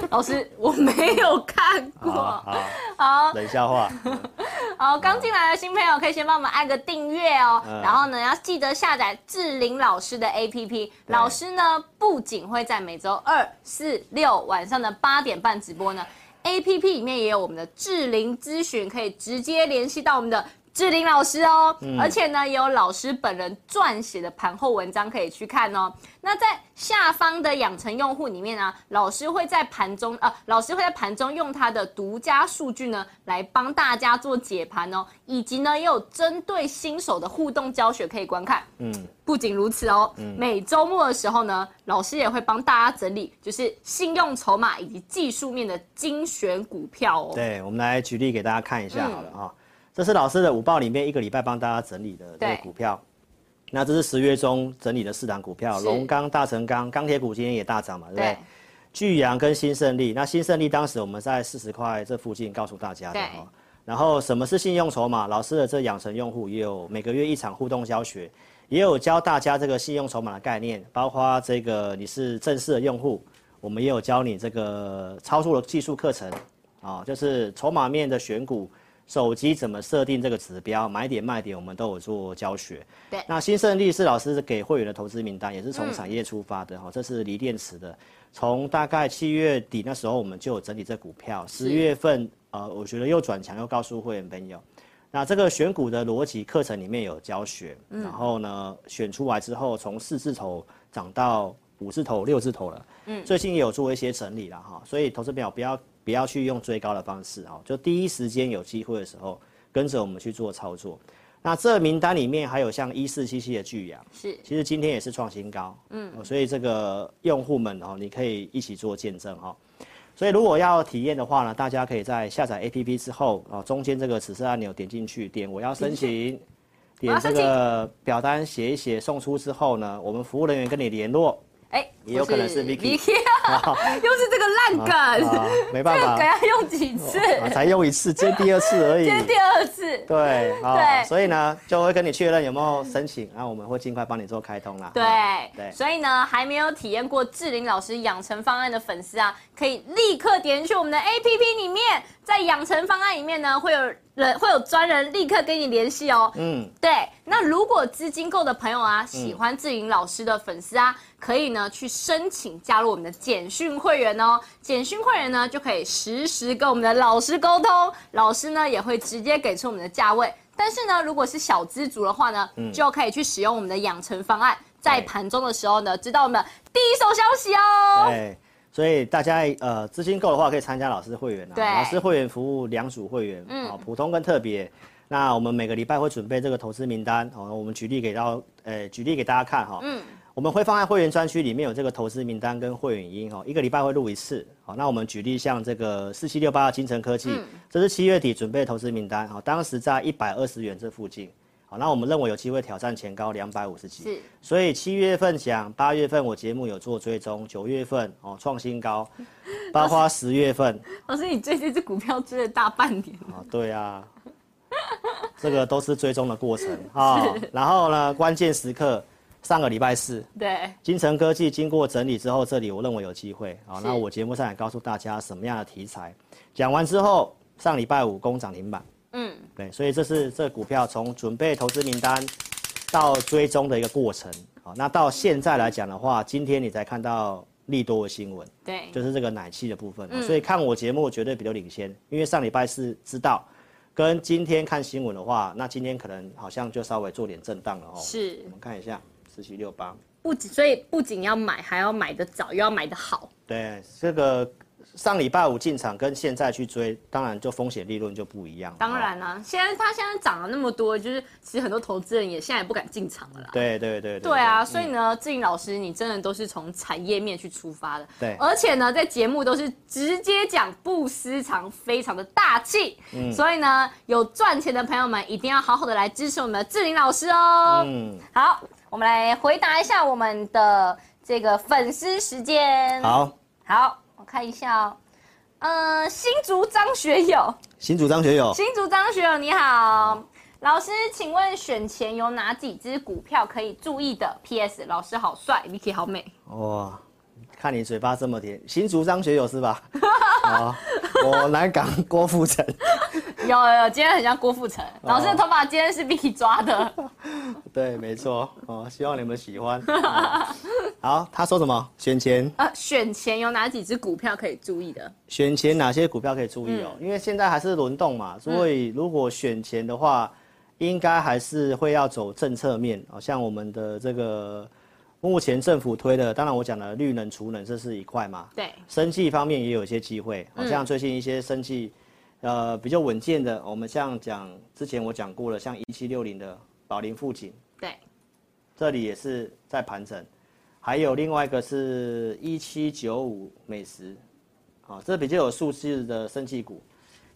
[LAUGHS]
老师，我没有看过。好，
好，冷笑话。[LAUGHS]
好，刚进来的新朋友可以先帮我们按个订阅哦，嗯、然后呢，要记得下载志玲老师的 APP。老师呢，不仅会在每周二、四、六晚上的八点半直播呢，APP 里面也有我们的智霖咨询，可以直接联系到我们的。智霖老师哦，嗯、而且呢，也有老师本人撰写的盘后文章可以去看哦。那在下方的养成用户里面呢，老师会在盘中呃，老师会在盘中用他的独家数据呢，来帮大家做解盘哦，以及呢，也有针对新手的互动教学可以观看。嗯，不仅如此哦，嗯、每周末的时候呢，老师也会帮大家整理，就是信用筹码以及技术面的精选股票哦。
对，我们来举例给大家看一下好了啊。嗯这是老师的午报里面一个礼拜帮大家整理的这个股票，那这是十月中整理的四档股票，龙钢、大成钢、钢铁股今天也大涨嘛，对不对？对聚阳跟新胜利，那新胜利当时我们在四十块这附近告诉大家的哈。然后什么是信用筹码？老师的这养成用户也有每个月一场互动教学，也有教大家这个信用筹码的概念，包括这个你是正式的用户，我们也有教你这个操作的技术课程啊，就是筹码面的选股。手机怎么设定这个指标，买点卖点，我们都有做教学。
对，
那新胜利是老师给会员的投资名单，也是从产业出发的哈、嗯，这是锂电池的。从大概七月底那时候，我们就有整理这股票，十月份呃，我觉得又转强，又告诉会员朋友。那这个选股的逻辑课程里面有教学，嗯、然后呢，选出来之后，从四字头涨到五字头、六字头了。嗯，最近也有做一些整理了哈，所以投资朋友不要不要去用追高的方式哦，就第一时间有机会的时候，跟着我们去做操作。那这名单里面还有像一四七七的巨阳，是，其实今天也是创新高，嗯，所以这个用户们哦，你可以一起做见证哈。所以如果要体验的话呢，大家可以在下载 APP 之后，哦，中间这个紫色按钮点进去，点我要申请，点这个表单写一写，送出之后呢，我们服务人员跟你联络。哎、欸，也有可能是 Vicky，
是 [LAUGHS] [LAUGHS] 又是这个烂梗、
没办法，
这个梗要用几次？
啊、才用一次，今天第二次而已。
今天第二次。
对，啊、对，所以呢，就会跟你确认有没有申请，然后我们会尽快帮你做开通啦。
对，对，所以呢，还没有体验过志玲老师养成方案的粉丝啊，可以立刻点去我们的 APP 里面，在养成方案里面呢，会有。人会有专人立刻跟你联系哦。嗯，对。那如果资金够的朋友啊，喜欢智霖老师的粉丝啊，嗯、可以呢去申请加入我们的简讯会员哦。简讯会员呢就可以实时跟我们的老师沟通，老师呢也会直接给出我们的价位。但是呢，如果是小资族的话呢，嗯、就可以去使用我们的养成方案，在盘中的时候呢，知道我们的第一手消息哦。
对。所以大家呃资金够的话，可以参加老师会员啊。对。老师会员服务两组会员，嗯，普通跟特别。那我们每个礼拜会准备这个投资名单，哦，我们举例给到，呃，举例给大家看哈。嗯。我们会放在会员专区里面有这个投资名单跟会员音哦，一个礼拜会录一次。好，那我们举例像这个四七六八的金城科技，嗯，这是七月底准备投资名单，好，当时在一百二十元这附近。好，那我们认为有机会挑战前高两百五十几，是，所以七月份讲，八月份我节目有做追踪，九月份哦创新高，[LAUGHS] 包括十月份。
老师，你追这只股票追了大半年。
啊，对啊，这个都是追踪的过程 [LAUGHS] 啊。然后呢，关键时刻，上个礼拜四，
对，
金城科技经过整理之后，这里我认为有机会。好，那我节目上也告诉大家什么样的题材。讲完之后，上礼拜五攻涨停板。嗯，对，所以这是这个股票从准备投资名单到追踪的一个过程。好，那到现在来讲的话，今天你才看到利多的新闻，
对，
就是这个奶气的部分。嗯，所以看我节目绝对比较领先，因为上礼拜四知道，跟今天看新闻的话，那今天可能好像就稍微做点震荡了哦。
是，
我们看一下四七六八，
不仅所以不仅要买，还要买的早，又要买的好。
对，这个。上礼拜五进场跟现在去追，当然就风险利润就不一样。
当然啦、啊，现在它现在涨了那么多，就是其实很多投资人也现在也不敢进场了啦。
对对对对。
对啊，所以呢，志玲老师，你真的都是从产业面去出发的。
对。
而且呢，在节目都是直接讲不私藏，非常的大气。嗯。所以呢，有赚钱的朋友们一定要好好的来支持我们的志玲老师哦。嗯。好，我们来回答一下我们的这个粉丝时间。
好。
好。看一下哦，呃，新竹张学友，
新竹张学友，
新竹张学友，你好，老师，请问选前有哪几只股票可以注意的？P.S. 老师好帅，Vicky 好美，
哇。看你嘴巴这么甜，新竹张学友是吧？啊，[LAUGHS] 我南港郭富城，[LAUGHS]
有有有，今天很像郭富城。老师的头发今天是 Vicky 抓的。[LAUGHS]
对，没错。哦，希望你们喜欢。好，他说什么？选前？
呃，选前有哪几只股票可以注意的？
选前哪些股票可以注意哦？嗯、因为现在还是轮动嘛，所以如果选前的话，应该还是会要走政策面，哦，像我们的这个。目前政府推的，当然我讲的绿能、储能，这是一块嘛。
对。
生技方面也有一些机会，好、嗯、像最近一些生技，呃，比较稳健的，我们像讲之前我讲过了，像一七六零的宝林富锦。
对。
这里也是在盘整，还有另外一个是一七九五美食，啊，这比较有数字的生技股，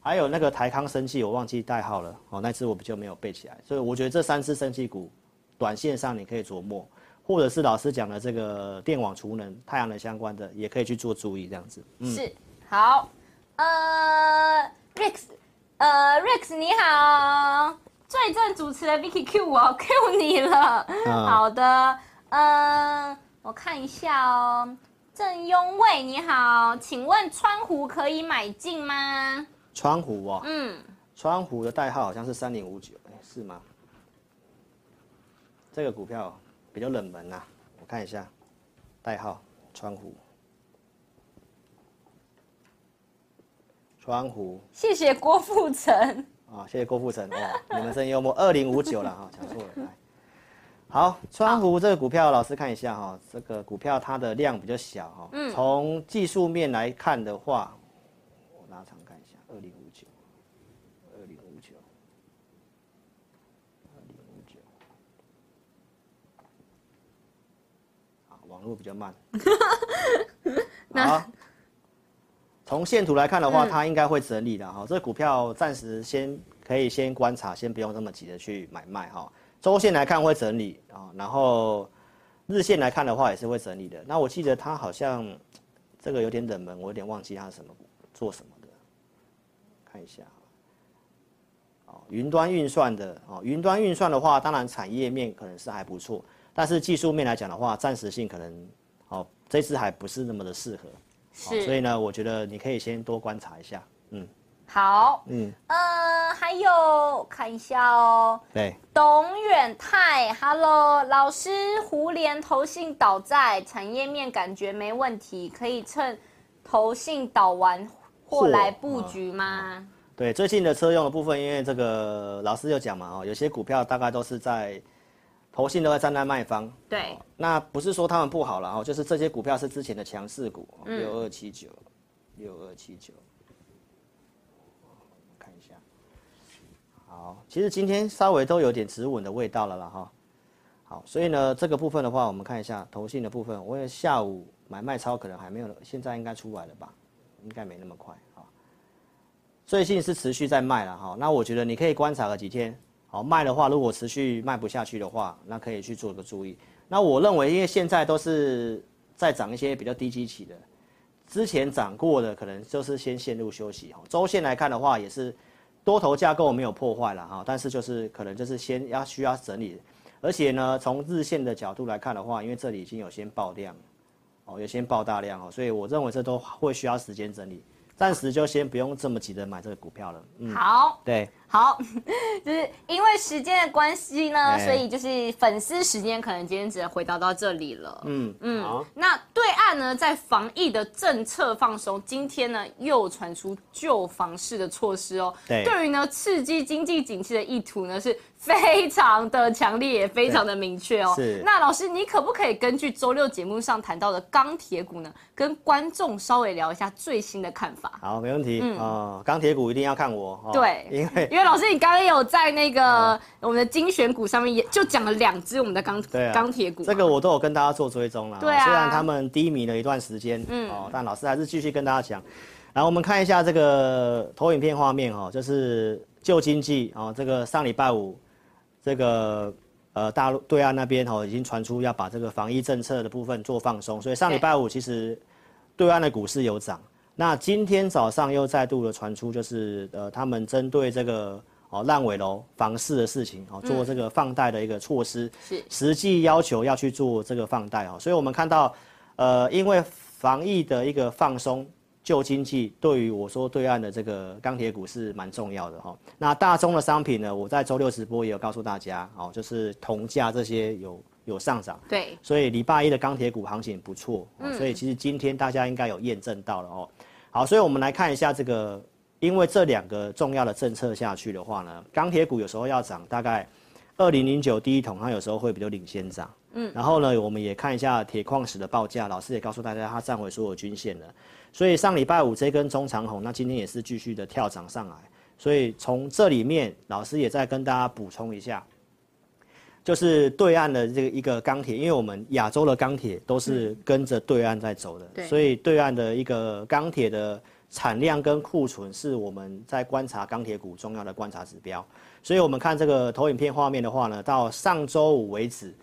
还有那个台康生技，我忘记代号了，哦，那次我比较没有背起来，所以我觉得这三支生技股，短线上你可以琢磨。或者是老师讲的这个电网储能、太阳能相关的，也可以去做注意，这样子。
嗯、是，好，呃，Rex，呃，Rex 你好，最正主持人 Vicky Q 我 [LAUGHS] Q 你了。嗯、[LAUGHS] 好的，呃，我看一下哦，郑庸卫你好，请问川湖可以买进吗？
川湖哦，嗯，川湖的代号好像是三零五九，哎，是吗？这个股票比较冷门呐、啊，我看一下，代号川湖。川湖。
谢谢郭富城。
啊，谢谢郭富城哦，你们真幽默。二零五九了哈，讲错了。来，好，川湖这个股票，老师看一下哈，这个股票它的量比较小哈。嗯。从技术面来看的话，我拉长看一下，二零五九，二零五九，二零五九。好，网络比较慢。[LAUGHS] 好。从线图来看的话，它应该会整理的哈。这个股票暂时先可以先观察，先不用那么急着去买卖哈。周线来看会整理啊，然后日线来看的话也是会整理的。那我记得它好像这个有点冷门，我有点忘记它是什么做什么的，看一下。哦，云端运算的哦，云端运算的话，当然产业面可能是还不错，但是技术面来讲的话，暂时性可能哦，这次还不是那么的适合。是，所以呢，我觉得你可以先多观察一下，嗯，
好，嗯，呃，还有看一下哦，
对，
董远泰，Hello，老师，胡连投信倒在产业面感觉没问题，可以趁投信倒完或来布局吗？
对，最近的车用的部分，因为这个老师有讲嘛，哦，有些股票大概都是在。投信都在站在卖方，
对，
那不是说他们不好了哈，就是这些股票是之前的强势股，六二七九，六二七九，看一下，好，其实今天稍微都有点止稳的味道了啦哈，好，所以呢，这个部分的话，我们看一下投信的部分，我也下午买卖超可能还没有，现在应该出来了吧，应该没那么快啊，最近是持续在卖了哈，那我觉得你可以观察个几天。好卖的话，如果持续卖不下去的话，那可以去做个注意。那我认为，因为现在都是在涨一些比较低基期的，之前涨过的可能就是先陷入休息。哈，周线来看的话，也是多头架构没有破坏了哈，但是就是可能就是先要需要整理。而且呢，从日线的角度来看的话，因为这里已经有先爆量，哦，有先爆大量哦，所以我认为这都会需要时间整理。暂时就先不用这么急的买这个股票了。
嗯，好，
对。
好，就是因为时间的关系呢，欸、所以就是粉丝时间可能今天只能回答到这里了。嗯嗯，好那对岸呢，在防疫的政策放松，今天呢又传出救房市的措施哦。对，对于呢刺激经济景气的意图呢是非常的强烈，也非常的明确哦。是。那老师，你可不可以根据周六节目上谈到的钢铁股呢，跟观众稍微聊一下最新的看法？
好，没问题。嗯，哦、钢铁股一定要看我。哦、
对，因为因为。老师，你刚刚有在那个我们的精选股上面也就讲了两只我们的钢钢铁股，
这个我都有跟大家做追踪了。对啊，虽然他们低迷了一段时间，嗯，哦，但老师还是继续跟大家讲。然后我们看一下这个投影片画面哈，就是旧经济哦，这个上礼拜五，这个呃大陆对岸那边哦已经传出要把这个防疫政策的部分做放松，所以上礼拜五其实对岸的股市有涨。那今天早上又再度的传出，就是呃，他们针对这个哦烂尾楼房市的事情哦，做这个放贷的一个措施，是实际要求要去做这个放贷哦，所以我们看到，呃，因为防疫的一个放松，救经济，对于我说对岸的这个钢铁股是蛮重要的哈。那大宗的商品呢，我在周六直播也有告诉大家哦，就是铜价这些有。有上涨，
对，
所以礼拜一的钢铁股行情不错，嗯，所以其实今天大家应该有验证到了哦。好，所以我们来看一下这个，因为这两个重要的政策下去的话呢，钢铁股有时候要涨，大概二零零九第一桶，它有时候会比较领先涨，嗯，然后呢，我们也看一下铁矿石的报价，老师也告诉大家它站回所有均线了，所以上礼拜五这根中长红，那今天也是继续的跳涨上来，所以从这里面，老师也再跟大家补充一下。就是对岸的这个一个钢铁，因为我们亚洲的钢铁都是跟着对岸在走的，嗯、所以对岸的一个钢铁的产量跟库存是我们在观察钢铁股重要的观察指标。所以我们看这个投影片画面的话呢，到上周五为止，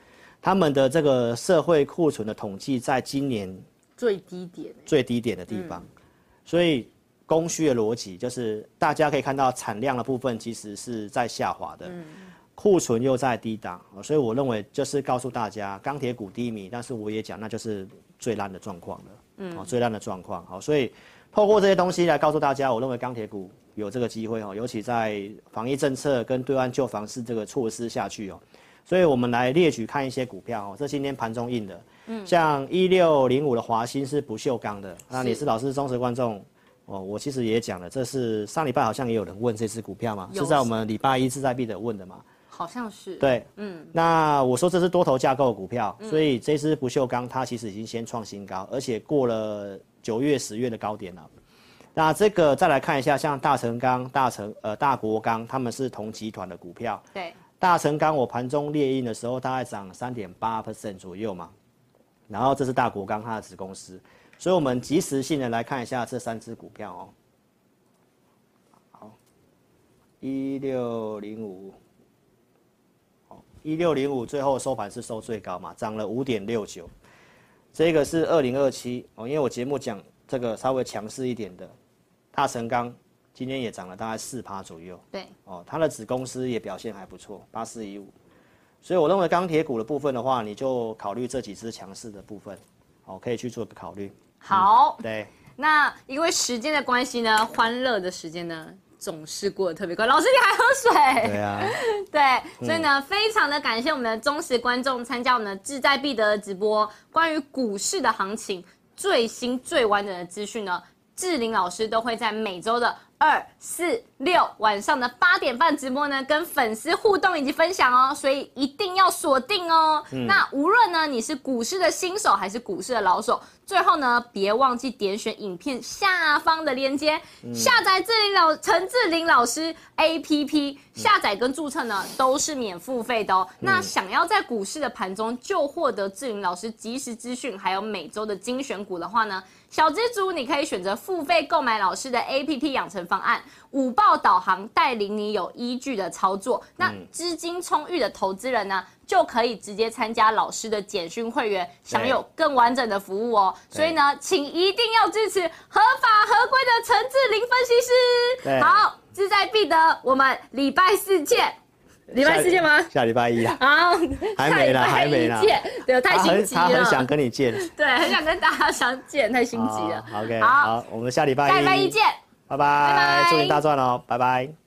他们的这个社会库存的统计，在今年
最低点，
最低点的地方，嗯、所以供需的逻辑就是大家可以看到产量的部分其实是在下滑的。嗯库存又在低档，所以我认为就是告诉大家，钢铁股低迷，但是我也讲，那就是最烂的状况了，嗯，最烂的状况。好，所以透过这些东西来告诉大家，我认为钢铁股有这个机会哦，尤其在防疫政策跟对岸救房市这个措施下去哦，所以我们来列举看一些股票哦，这今天盘中印的，嗯，像一六零五的华新是不锈钢的，那你是老师忠实观众哦，我其实也讲了，这是上礼拜好像也有人问这支股票嘛，是在我们礼拜一志在必得问的嘛。
好像是。
对，嗯，那我说这是多头架构的股票，嗯、所以这支不锈钢它其实已经先创新高，而且过了九月、十月的高点了。那这个再来看一下，像大成钢、大成呃大国钢，他们是同集团的股票。
对，
大成钢我盘中列印的时候大概涨三点八 percent 左右嘛，然后这是大国钢它的子公司，所以我们即时性的来看一下这三只股票哦。好，一六零五。好一六零五最后收盘是收最高嘛，涨了五点六九，这个是二零二七哦，因为我节目讲这个稍微强势一点的，大成钢今天也涨了大概四趴左右，
对，
哦，它的子公司也表现还不错，八四一五，所以我认为钢铁股的部分的话，你就考虑这几只强势的部分，哦，可以去做个考虑。
好，
嗯、对，
那因为时间的关系呢，欢乐的时间呢。总是过得特别快，老师你还喝水？
对啊，[LAUGHS]
对，所以呢，嗯、非常的感谢我们的忠实观众参加我们的志在必得的直播，关于股市的行情最新最完整的资讯呢，志玲老师都会在每周的。二四六晚上的八点半直播呢，跟粉丝互动以及分享哦，所以一定要锁定哦。嗯、那无论呢你是股市的新手还是股市的老手，最后呢别忘记点选影片下方的链接，嗯、下载志玲老陈志玲老师 APP，下载跟注册呢都是免付费的哦。嗯、那想要在股市的盘中就获得志玲老师即时资讯，还有每周的精选股的话呢，小蜘蛛你可以选择付费购买老师的 APP 养成方案，五报导航带领你有依据的操作。那资金充裕的投资人呢，就可以直接参加老师的简讯会员，享有更完整的服务哦。所以呢，请一定要支持合法合规的陈志玲分析师。好，志在必得，我们礼拜四见。礼拜四见吗？
下礼拜一啊。
好，
还没呢，还没呢。
对，太心急了。
他很想跟你见。[LAUGHS]
对，很想跟大家相见，太心急了。
OK，好，我们下礼拜一。
下礼拜一见。
拜拜，祝你大赚哦，拜拜。